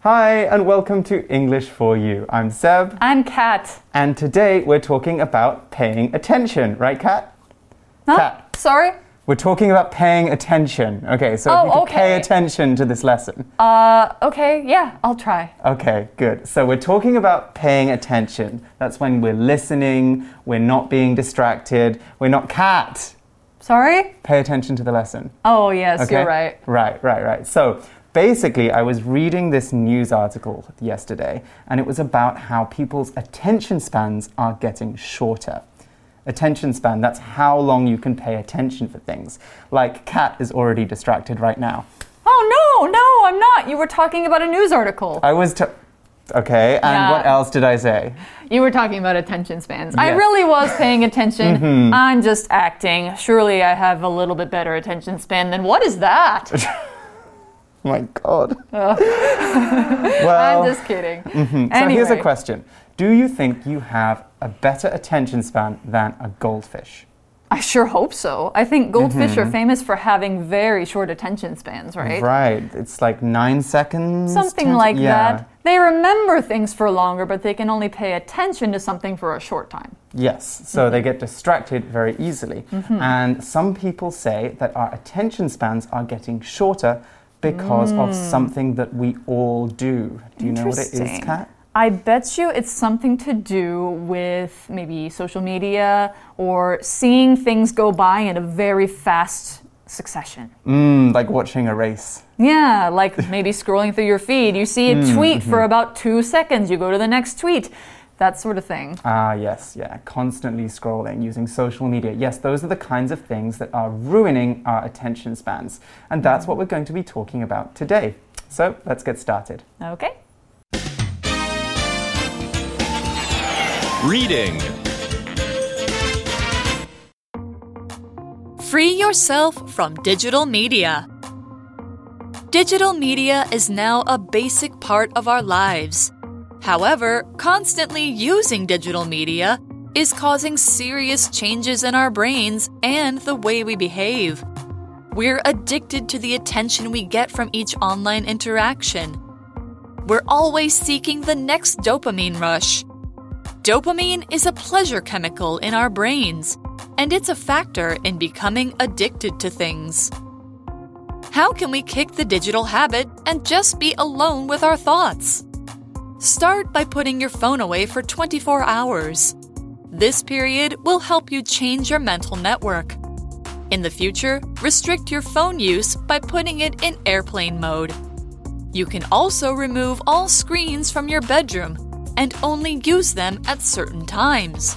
Hi, and welcome to English for You. I'm Seb, I'm Kat. and today we're talking about paying attention, right, Kat? Huh? Kat. Sorry? We're talking about paying attention. Okay, so Oh, if you could pay attention to this lesson. Uh, okay, yeah, I'll try. Okay, good. So we're talking about paying attention. That's when we're listening, we're not being distracted, we're not cat. Sorry? Pay attention to the lesson. Oh, yes, Okay? you're right. Right, right, right. So basically, I was reading this news article yesterday, and it was about how people's attention spans are getting shorter. Attention span, that's how long you can pay attention for things. Like, Kat is already distracted right now. Oh, no, no, I'm not. You were talking about a news article. I was. Okay, and Yeah. what else did I say? You were talking about attention spans. I Yes. Mm-hmm. really was paying attention. I'm just acting. Surely I have a little bit better attention span than what is that? my God. Oh. well, I'm just kidding. Mm-hmm. so Anyway. here's a question Do you think you have a better attention span than a goldfish? I sure hope so. I think mm-hmm. goldfish are famous for having very short attention spans, right? Mm-hmm. Right. It's like nine seconds. Something 10 like yeah. that. They remember things for longer, but they can only pay attention to something for a short time. Yes. So mm-hmm. they get distracted very easily. And some people say that our attention spans are getting shorter because of mm. something that we all do. Do you know what it is, Kat? I bet you it's something to do with maybe social media or seeing things go by in a very fast succession. Mm, like watching a race. Yeah, like maybe scrolling through your feed, you see a mm, tweet for mm-hmm. about two seconds, you go to the next tweet, that sort of thing. Ah, yes, yeah. Constantly scrolling using social media. Yes, those are the kinds of things that are ruining our attention spans. And that's what we're going to be talking about today. So let's get started. Okay. Reading. Free yourself from digital media. Digital media is now a basic part of our lives. However, constantly using digital media is causing serious changes in our brains and the way we behave. We're addicted to the attention we get from each online interaction. We're always seeking the next dopamine rush. Dopamine is a pleasure chemical in our brains, and it's a factor in becoming addicted to things. How can we kick the digital habit and just be alone with our thoughts? Start by putting your phone away for 24 hours. This period will help you change your mental network. In the future, restrict your phone use by putting it in airplane mode. You can also remove all screens from your bedroom and only use them at certain times.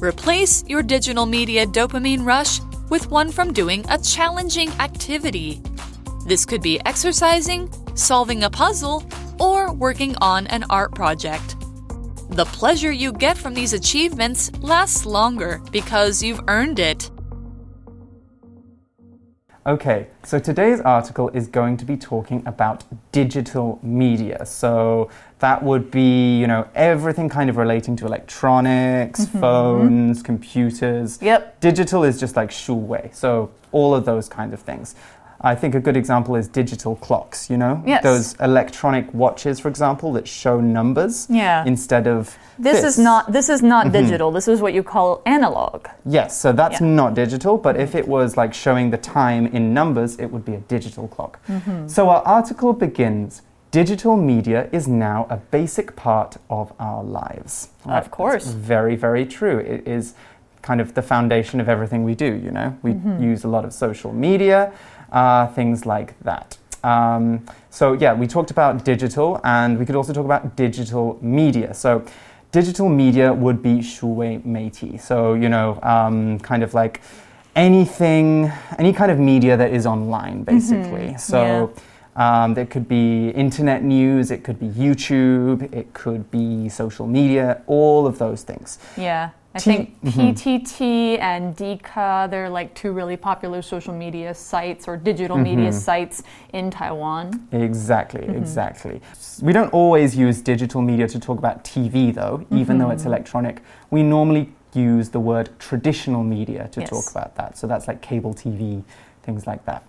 Replace your digital media dopamine rush with one from doing a challenging activity. This could be exercising, solving a puzzle, or working on an art project. The pleasure you get from these achievements lasts longer because you've earned it. Okay, so today's article is going to be talking about digital media. So that would be, you know, everything kind of relating to electronics, mm-hmm. phones, computers. Yep. Digital is just like 数位, so all of those kind of things. I think a good example is digital clocks, you know? Yes. Those electronic watches, for example, that show numbers Yeah. instead of This, is not this is not mm-hmm. digital. This is what you call analog. Yes, so that's Yeah. not digital, but if it was like showing the time in numbers, it would be a digital clock. Mm-hmm. So our article begins Digital media is now a basic part of our lives. Of course. That's very, very true. It is kind of the foundation of everything we do, you know? We mm-hmm. use a lot of social media, uh, things like that. Um, so, yeah, we talked about digital and we could also talk about digital media. So, digital media would be shuwei meiti. So, you know, um, kind of like anything, any kind of media that is online, mm-hmm. basically. Mm -hmm. So, yeah. Um, there could be internet news, it could be YouTube, it could be social media, all of those things. Yeah. I T- think mm-hmm. PTT and Dcard, they're like two really popular social media sites or digital mm-hmm. media sites in Taiwan. Exactly, mm-hmm. exactly. We don't always use digital media to talk about TV, though, even though it's electronic. We normally use the word traditional media to Yes. talk about that. So that's like cable TV, things like that.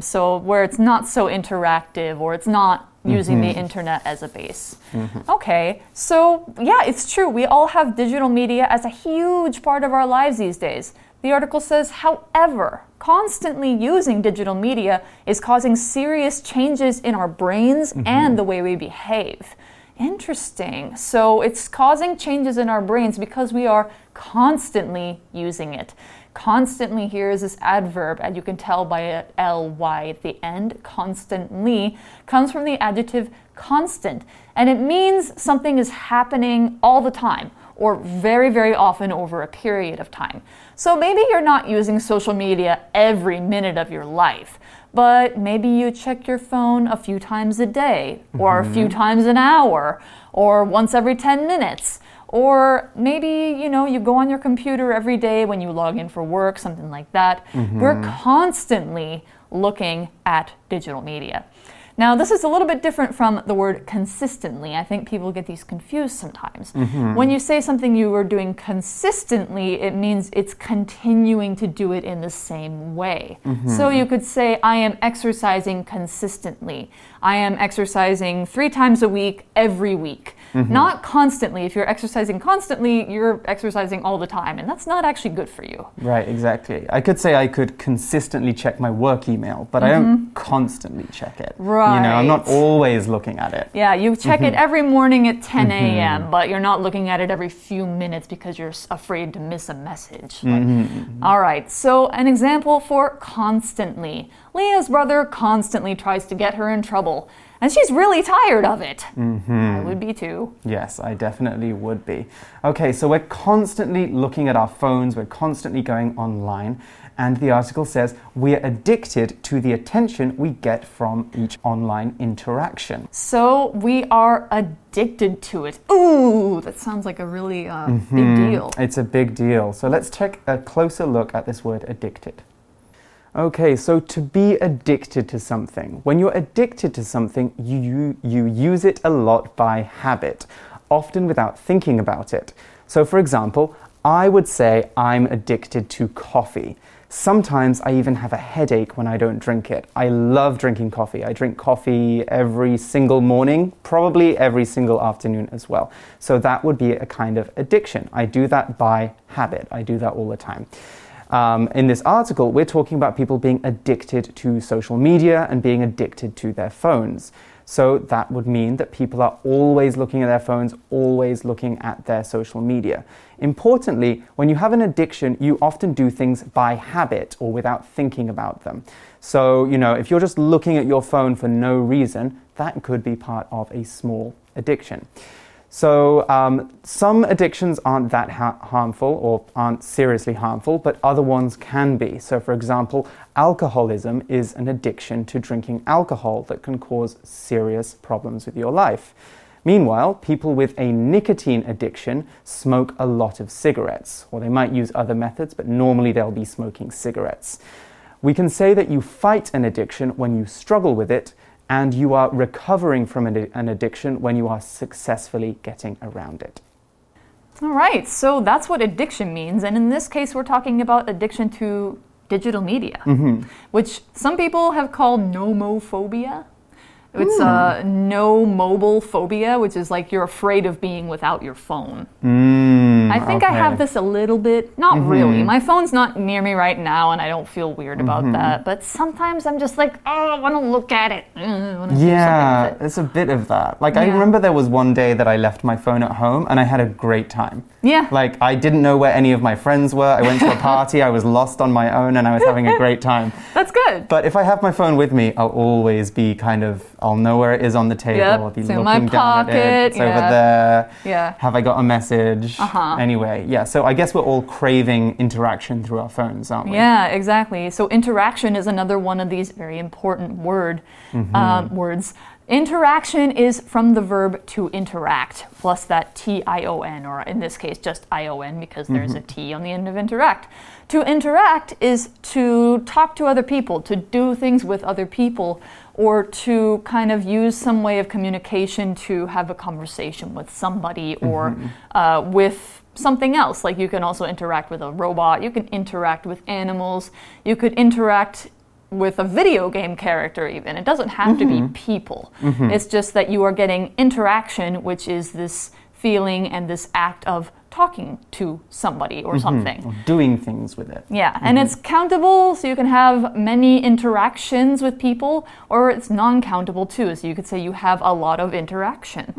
So, where it's not so interactive or it's not using the mm-hmm. internet as a base. Mm-hmm. Okay, so yeah, it's true. We all have digital media as a huge part of our lives these days. The article says, however, constantly using digital media is causing serious changes in our brains mm-hmm. and the way we behave. Interesting. So it's causing changes in our brains because we are constantly using it. Constantly here is this adverb, and you can tell by a ly at the end. Constantly comes from the adjective constant, and it means something is happening all the time or very, very often over a period of time. So maybe you're not using social media every minute of your life, but maybe you check your phone a few times a day, or a few mm-hmm. times an hour, or once every 10 minutes. Or maybe, you know, you go on your computer every day when you log in for work, something like that. Mm-hmm. We're constantly looking at digital media. Now, this is a little bit different from the word consistently. I think people get these confused sometimes. Mm-hmm. When you say something you are doing consistently, it means it's continuing to do it in the same way. Mm-hmm. So you could say, I am exercising consistently. I am exercising three times a week, every week. Mm-hmm. Not constantly. If you're exercising constantly, you're exercising all the time, and that's not actually good for you. Right, exactly. I could say I could consistently check my work email, but I don't mm-hmm. constantly check it. Right. You know, I'm not Mm-hmm. Always looking at it. Yeah, you check it mm-hmm. every morning at 10 a.m., but you're not looking at it every few minutes because you're afraid to miss a message. Like- All right, so an example for constantly. Leah's brother constantly tries to get her in trouble, and she's really tired of it. I would be too. Yes, I definitely would be. Okay, so we're constantly looking at our phones, we're constantly going online, and the article says we're addicted to the attention we get from each online interaction. So we are addicted to it. Ooh, that sounds like a really uh, big deal. It's a big deal. So let's take a closer look at this word addicted. Okay, so to be addicted to something. When you're addicted to something, you, you, you use it a lot by habit, often without thinking about it. So, for example, I would say I'm addicted to coffee. Sometimes I even have a headache when I don't drink it. I love drinking coffee. I drink coffee every single morning, probably every single afternoon as well. So that would be a kind of addiction. I do that by habit. I do that all the time. Um, in this article, we're talking about people being addicted to social media and being addicted to their phones. So that would mean that people are always looking at their phones, always looking at their social media. Importantly, when you have an addiction, you often do things by habit or without thinking about them. So, you know, if you're just looking at your phone for no reason, that could be part of a small addiction. So, um, some addictions aren't that ha- harmful or aren't seriously harmful, but other ones can be. So, for example, alcoholism is an addiction to drinking alcohol that can cause serious problems with your life. Meanwhile, people with a nicotine addiction smoke a lot of cigarettes, or they might use other methods, but normally they'll be smoking cigarettes. We can say that you fight an addiction when you struggle with it, and you are recovering from an an addiction when you are successfully getting around it. All right, so that's what addiction means. And in this case, we're talking about addiction to digital media, which some people have called nomophobia. It's uh, no mobile phobia, which is like you're afraid of being without your phone. Mm, I think I have this a little bit, not really. My phone's not near me right now, and I don't feel weird about that. But sometimes I'm just like, oh, I want to look at it. Uh, I wanna do something Yeah, it. it's a bit of that. Like, I remember there was one day that I left my phone at home and I had a great time. Yeah. Like, I didn't know where any of my friends were. I went to a party, I was lost on my own, and I was having a great time. That's good. But if I have my phone with me, I'll always be kind of, I'll know where it is on the table. Yep, I'll be it's in looking my down at pocket, it. It's over there. Yeah. Have I got a message? Uh-huh. Anyway, yeah. So I guess we're all craving interaction through our phones, aren't we? Yeah, exactly. So interaction is another one of these very important word um, words. Interaction is from the verb to interact plus that T I O N, or in this case, just I O N because there's a T on the end of interact. To interact is to talk to other people, to do things with other people, or to kind of use some way of communication to have a conversation with somebody or uh, with something else. Like you can also interact with a robot, you can interact with animals, you could interact with a video game character, even. It doesn't have to be mm-hmm. people. Mm-hmm. It's just that you are getting interaction, which is this feeling and this act of talking to somebody or mm-hmm. something. Or doing things with it. Yeah, and it's countable, so you can have many interactions with people, or it's non countable too, so you could say you have a lot of interaction.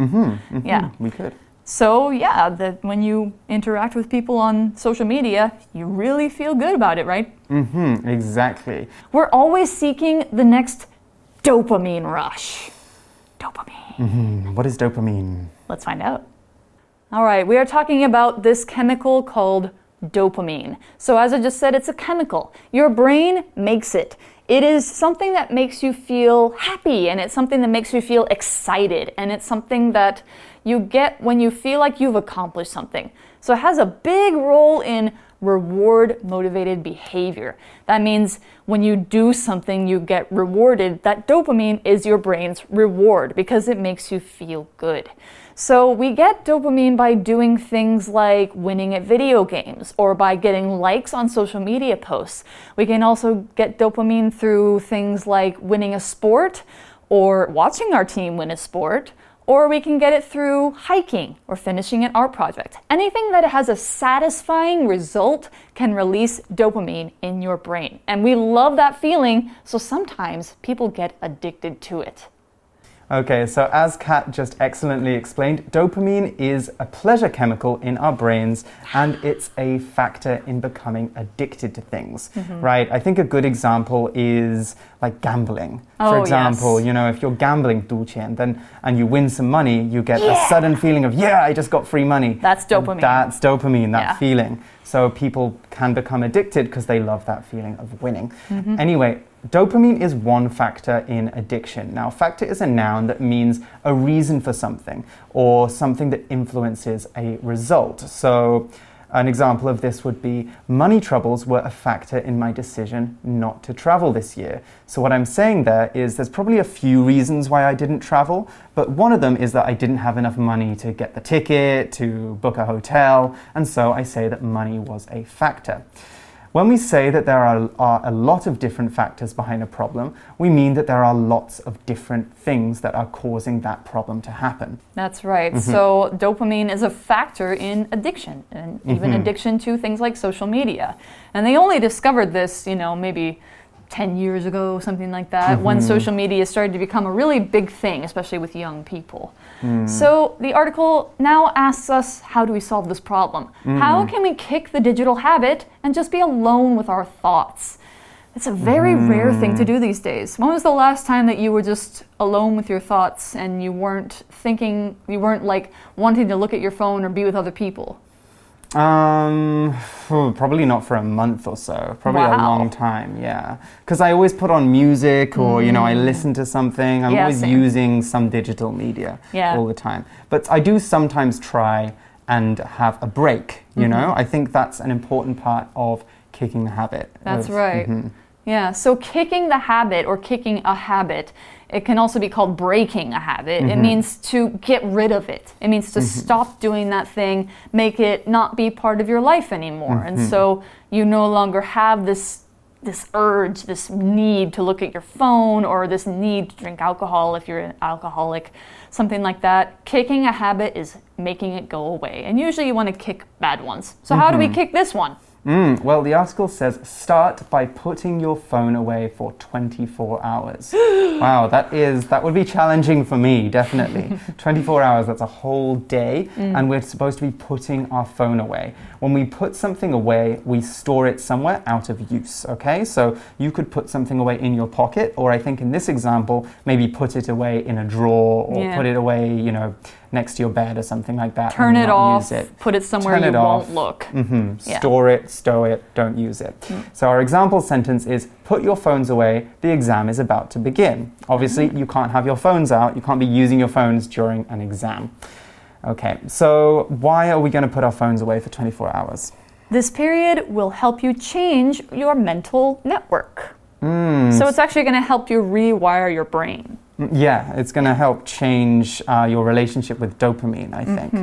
Yeah. We could. So, yeah, that when you interact with people on social media, you really feel good about it, right? Mm-hmm, exactly. We're always seeking the next dopamine rush. Dopamine. Mm-hmm. What is dopamine? Let's find out. All right, we are talking about this chemical called dopamine. So, as I just said, it's a chemical. Your brain makes it. It is something that makes you feel happy and it's something that makes you feel excited and it's something that you get when you feel like you've accomplished something. So, it has a big role in reward motivated behavior. That means when you do something, you get rewarded. That dopamine is your brain's reward because it makes you feel good. So we get dopamine by doing things like winning at video games or by getting likes on social media posts. We can also get dopamine through things like winning a sport or watching our team win a sport. Or we can get it through hiking or finishing an art project. Anything that has a satisfying result can release dopamine in your brain. And we love that feeling, so sometimes people get addicted to it. Okay, so as Kat just excellently explained, dopamine is a pleasure chemical in our brains and it's a factor in becoming addicted to things, Mm-hmm. right? I think a good example is like gambling. Oh, For example, yes. you know, if you're gambling 赌钱, then and you win some money, you get a sudden feeling of, yeah, I just got free money. That's And dopamine. That's dopamine, that Yeah. feeling. So people can become addicted because they love that feeling of winning. Mm-hmm. Anyway, dopamine is one factor in addiction. Now, factor is a noun that means a reason for something or something that influences a result. So, an example of this would be money troubles were a factor in my decision not to travel this year. So, what I'm saying there is there's probably a few reasons why I didn't travel, but one of them is that I didn't have enough money to get the ticket, to book a hotel, and so I say that money was a factor. When we say that there are, are a lot of different factors behind a problem, we mean that there are lots of different things that are causing that problem to happen. That's right. Mm-hmm. So, dopamine is a factor in addiction and even mm-hmm. addiction to things like social media. And they only discovered this, you know, maybe 10 years ago, something like that, when mm-hmm. social media started to become a really big thing, especially with young people. Mm. So, the article now asks us how do we solve this problem? How mm. can we kick the digital habit and just be alone with our thoughts? It's a very rare thing to mm. do these days. When was the last time that you were just alone with your thoughts and you weren't thinking, you weren't like wanting to look at your phone or be with other people? Um, probably not for a month or so. Probably a long time, yeah. Because I always put on music or, you know, I listen to something. I'm Yeah, always same. using some digital media Yeah. all the time. But I do sometimes try and have a break, you know? I think that's an important part of kicking the habit. That's of- right. Mhm. Yeah, so kicking the habit or kicking a habit, it can also be called breaking a habit. It mm-hmm. means to get rid of it. It means to mm-hmm. stop doing that thing, make it not be part of your life anymore. And mm-hmm. so you no longer have this this urge, this need to look at your phone or this need to drink alcohol if you're an alcoholic, something like that. Kicking a habit is making it go away. And usually you want to kick bad ones. So how do we kick this one? Mm, well, the article says start by putting your phone away for 24 hours. wow, that is that would be challenging for me, definitely. 24 hours, that's a whole day, and we're supposed to be putting our phone away. When we put something away, we store it somewhere out of use, okay? So you could put something away in your pocket, or I think in this example, maybe put it away in a drawer or Yeah. put it away, you know, next to your bed or something like that. Turn it off, it. put it somewhere Turn you it won't look. hmm Yeah. Store it, stow it, don't use it. So our example sentence is put your phones away, the exam is about to begin. Obviously, you can't have your phones out, you can't be using your phones during an exam. Okay, so why are we going to put our phones away for 24 hours? This period will help you change your mental network. Hmm. So it's actually going to help you rewire your brain. Mm, Yeah, it's going to help change uh, your relationship with dopamine, I think.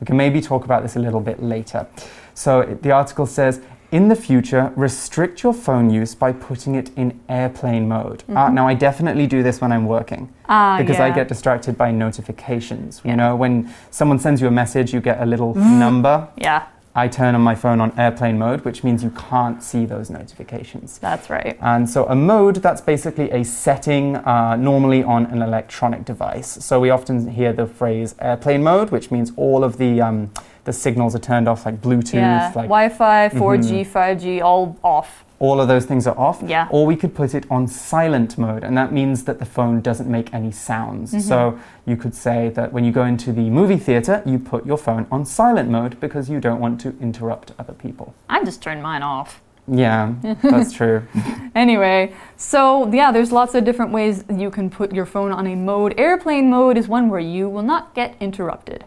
We can maybe talk about this a little bit later. So the article says in the future, restrict your phone use by putting it in airplane mode. Uh, now, I definitely do this when I'm working Ah, because I get distracted by notifications. Yeah. You know, when someone sends you a message, you get a little number. Yeah, I turn on my phone on airplane mode, which means you can't see those notifications. that's right. And so, a mode that's basically a setting uh, normally on an electronic device. So, we often hear the phrase airplane mode, which means all of the, um, the signals are turned off, like Bluetooth, Yeah, like Wi-Fi, 4G, 5G, all off. All of those things are off. Yeah. Or we could put it on silent mode, and that means that the phone doesn't make any sounds. Mm-hmm. So you could say that when you go into the movie theater, you put your phone on silent mode because you don't want to interrupt other people. I just turned mine off. Yeah, that's true. Anyway, so yeah, there's lots of different ways you can put your phone on a mode. Airplane mode is one where you will not get interrupted.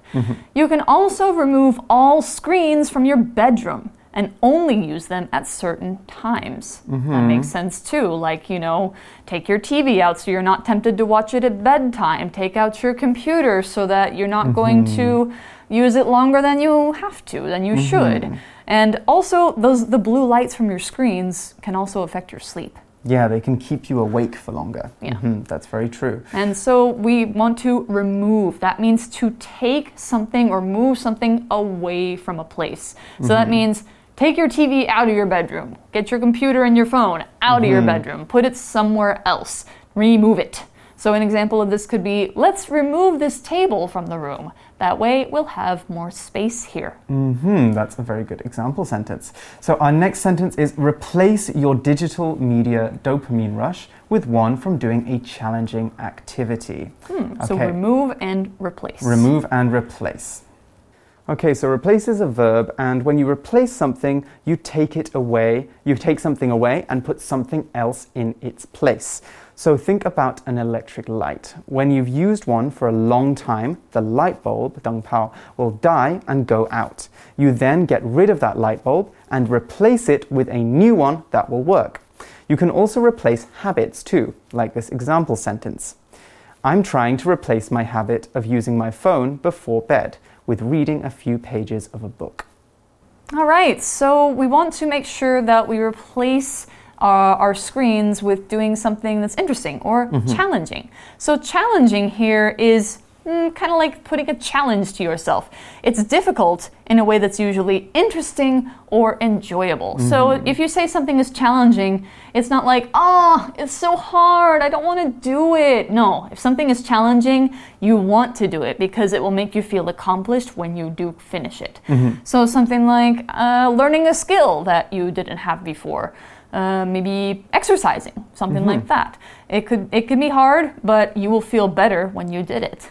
You can also remove all screens from your bedroom and only use them at certain times. That mm-hmm. makes sense too. Like, you know, take your TV out so you're not tempted to watch it at bedtime. Take out your computer so that you're not going to mm-hmm. use it longer than you have to, than you mm-hmm. should. And also, those the blue lights from your screens can also affect your sleep. Yeah, they can keep you awake for longer. Yeah. Mhm, that's very true. And so we want to remove. That means to take something or move something away from a place. So that means take your TV out of your bedroom, get your computer and your phone out of your bedroom, put it somewhere else, remove it. So an example of this could be let's remove this table from the room. That way we'll have more space here. Mm-hmm. that's a very good example sentence. So our next sentence is replace your digital media dopamine rush with one from doing a challenging activity. So Okay. remove and replace. Remove and replace. Okay, so replace is a verb, and when you replace something, you take it away, you take something away and put something else in its place. So think about an electric light. When you've used one for a long time, the light bulb, 灯泡, will die and go out. You then get rid of that light bulb and replace it with a new one that will work. You can also replace habits too, like this example sentence. I'm trying to replace my habit of using my phone before bed with reading a few pages of a book. All right, so we want to make sure that we replace uh, our screens with doing something that's interesting or challenging. So, challenging here is mm, kind of like putting a challenge to yourself. It's difficult in a way that's usually interesting or enjoyable. So, if you say something is challenging, it's not like, oh, it's so hard, I don't want to do it. No, if something is challenging, you want to do it because it will make you feel accomplished when you do finish it. So, something like uh, learning a skill that you didn't have before. Uh, maybe exercising, something like that. It could it could be hard, but you will feel better when you did it.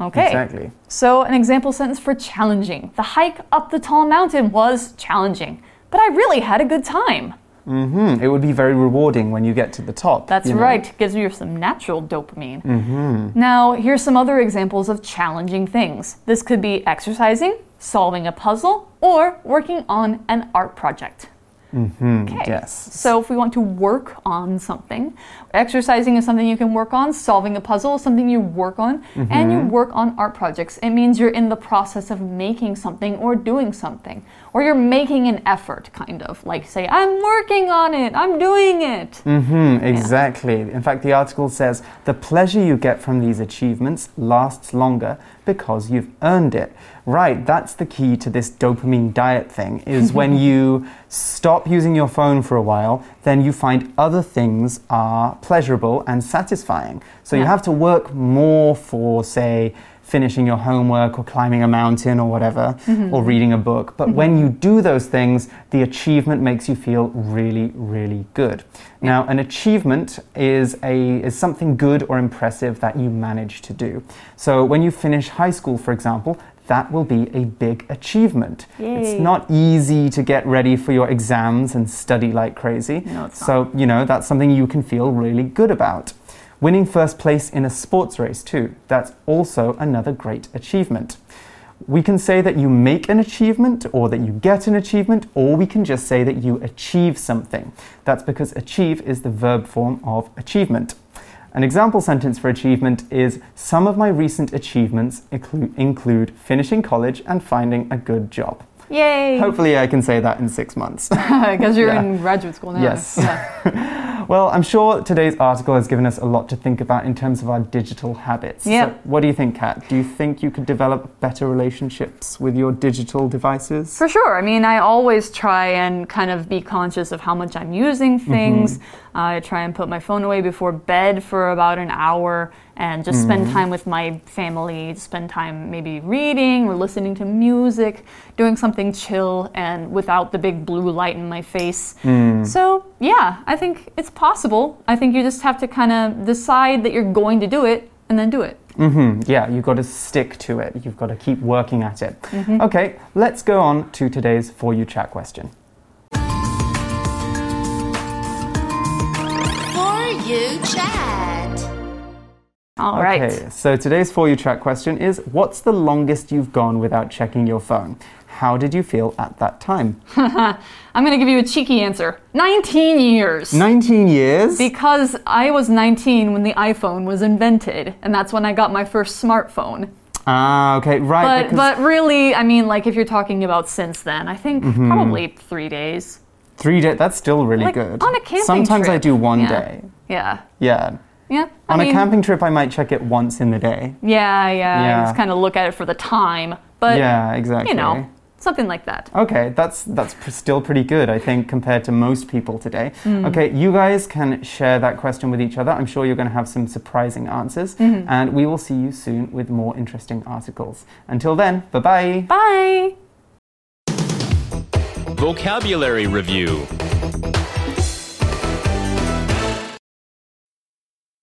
Okay. Exactly. So, an example sentence for challenging. The hike up the tall mountain was challenging, but I really had a good time. Mm -hmm. It would be very rewarding when you get to the top. That's you know. right, gives you some natural dopamine. Mm -hmm. Now, here's some other examples of challenging things. This could be exercising, solving a puzzle, or working on an art project. Mm-hmm, okay. yes. So if we want to work on something, exercising is something you can work on, solving a puzzle is something you work on, and you mm-hmm. work on art projects. It means you're in the process of making something or doing something, or you're making an effort, kind of. Like say, I'm working on it, I'm doing it. Mm-hmm, exactly. In fact, the article says the pleasure you get from these achievements lasts longer because you've earned it. Right, that's the key to this dopamine diet thing is when you stop using your phone for a while, then you find other things are pleasurable and satisfying. So you have to work more for say finishing your homework or climbing a mountain or whatever or reading a book. But when you do those things, the achievement makes you feel really really good. Now, an achievement is a is something good or impressive that you manage to do. So when you finish high school, for example, that will be a big achievement. It's not easy to get ready for your exams and study like crazy. No, so, you know, that's something you can feel really good about. Winning first place in a sports race, too, that's also another great achievement. We can say that you make an achievement or that you get an achievement, or we can just say that you achieve something. That's because achieve is the verb form of achievement. An example sentence for achievement is Some of my recent achievements include, finishing college and finding a good job. Yay! Hopefully, I can say that in six months. Because you're Yeah. in graduate school now. Yes. Yeah. well, I'm sure today's article has given us a lot to think about in terms of our digital habits. Yeah. So what do you think, Kat? Do you think you could develop better relationships with your digital devices? For sure. I mean, I always try and kind of be conscious of how much I'm using things. Mm-hmm. I try and put my phone away before bed for about an hour and just spend mm-hmm. time with my family, spend time maybe reading or listening to music, doing something chill and without the big blue light in my face. Mm. So, yeah, I think it's possible. I think you just have to kind of decide that you're going to do it and then do it. hmm Yeah, you've got to stick to it. You've got to keep working at it. Mm-hmm. Okay, let's go on to today's For You Chat question. For you chat. All right. Okay, so today's For You Chat question is What's the longest you've gone without checking your phone? How did you feel at that time? I'm going to give you a cheeky answer 19 years. 19 years? Because I was 19 when the iPhone was invented, and that's when I got my first smartphone. Ah, okay, right. But but really, I mean, like if you're talking about since then, I think Mm-hmm. probably three days. three days, that's still really Like good. on a camping Sometimes I do one Yeah. day. Yeah, Yeah. Yeah. I On mean, a camping trip, I might check it once in the day. Yeah, yeah. Yeah. Just kind of look at it for the time, but yeah, exactly. you know, something like that. Okay, that's that's pr- still pretty good, I think, compared to most people today. Hmm. Okay, you guys can share that question with each other. I'm sure you're going to have some surprising answers, Mm-hmm. and we will see you soon with more interesting articles. Until then, bye bye. Bye. Vocabulary Review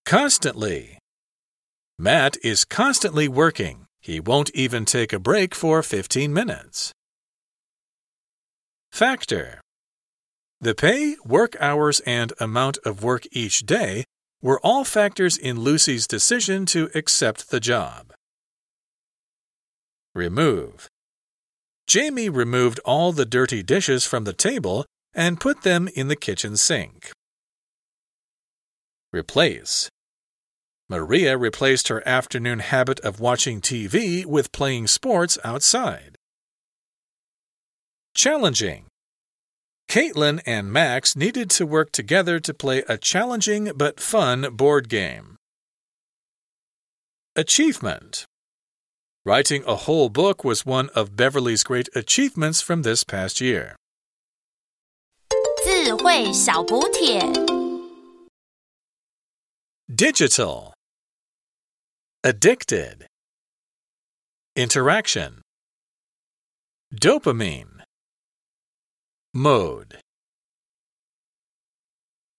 Constantly. Matt is constantly working. He won't even take a break for 15 minutes. Factor. The pay, work hours, and amount of work each day were all factors in Lucy's decision to accept the job. Remove. Jamie removed all the dirty dishes from the table and put them in the kitchen sink. Replace. Maria replaced her afternoon habit of watching TV with playing sports outside. Challenging. Caitlin and Max needed to work together to play a challenging but fun board game. Achievement. Writing a whole book was one of Beverly's great achievements from this past year. 智慧小补帖。 Digital. Addicted. Interaction. Dopamine. Mode.